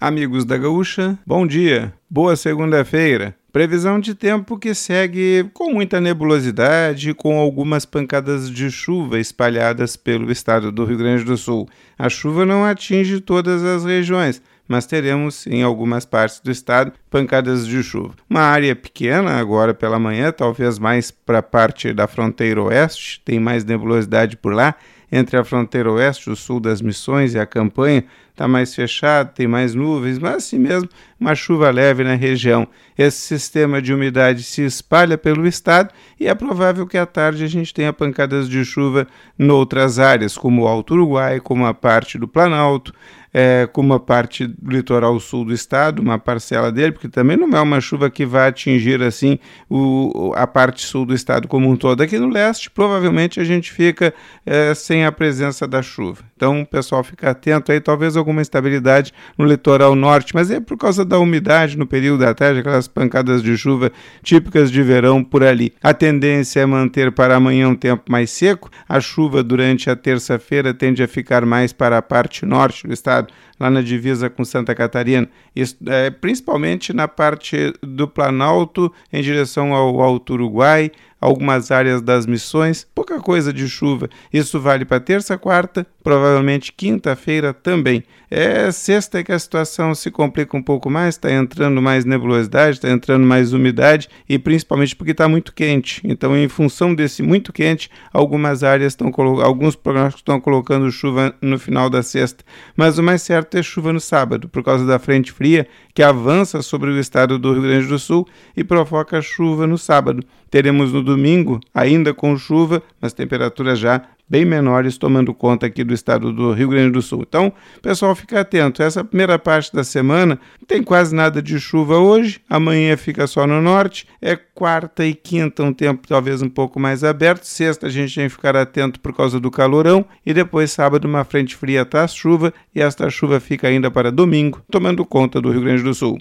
Amigos da Gaúcha, bom dia, boa segunda-feira. Previsão de tempo que segue com muita nebulosidade, com algumas pancadas de chuva espalhadas pelo estado do Rio Grande do Sul. A chuva não atinge todas as regiões, mas teremos em algumas partes do estado pancadas de chuva. Uma área pequena agora pela manhã, talvez mais para a parte da fronteira oeste, tem mais nebulosidade por lá entre a fronteira oeste, o sul das Missões e a campanha, está mais fechado, tem mais nuvens, mas assim mesmo uma chuva leve na região. Esse sistema de umidade se espalha pelo estado e é provável que à tarde a gente tenha pancadas de chuva em outras áreas, como o Alto Uruguai, como a parte do Planalto, é, como a parte do litoral sul do estado, uma parcela dele, porque também não é uma chuva que vai atingir assim o, a parte sul do estado como um todo. Aqui no leste, provavelmente a gente fica é, sem a presença da chuva. Então, o pessoal fica atento aí, talvez alguma instabilidade no litoral norte, mas é por causa da umidade no período da tarde, aquelas pancadas de chuva típicas de verão por ali. A tendência é manter para amanhã um tempo mais seco. A chuva durante a terça-feira tende a ficar mais para a parte norte do estado, lá na divisa com Santa Catarina, é, principalmente na parte do Planalto em direção ao Alto Uruguai algumas áreas das missões, pouca coisa de chuva. Isso vale para terça, quarta, provavelmente quinta-feira também. É sexta que a situação se complica um pouco mais, está entrando mais nebulosidade, está entrando mais umidade e principalmente porque está muito quente. Então, em função desse muito quente, algumas áreas estão alguns programas estão colocando chuva no final da sexta. Mas o mais certo é chuva no sábado, por causa da frente fria que avança sobre o estado do Rio Grande do Sul e provoca chuva no sábado. Teremos no domingo, ainda com chuva, mas temperaturas já bem menores, tomando conta aqui do estado do Rio Grande do Sul. Então, pessoal, fica atento. Essa primeira parte da semana tem quase nada de chuva hoje, amanhã fica só no norte, é quarta e quinta um tempo talvez um pouco mais aberto, sexta a gente tem que ficar atento por causa do calorão e depois sábado uma frente fria traz chuva e esta chuva fica ainda para domingo, tomando conta do Rio Grande do Sul.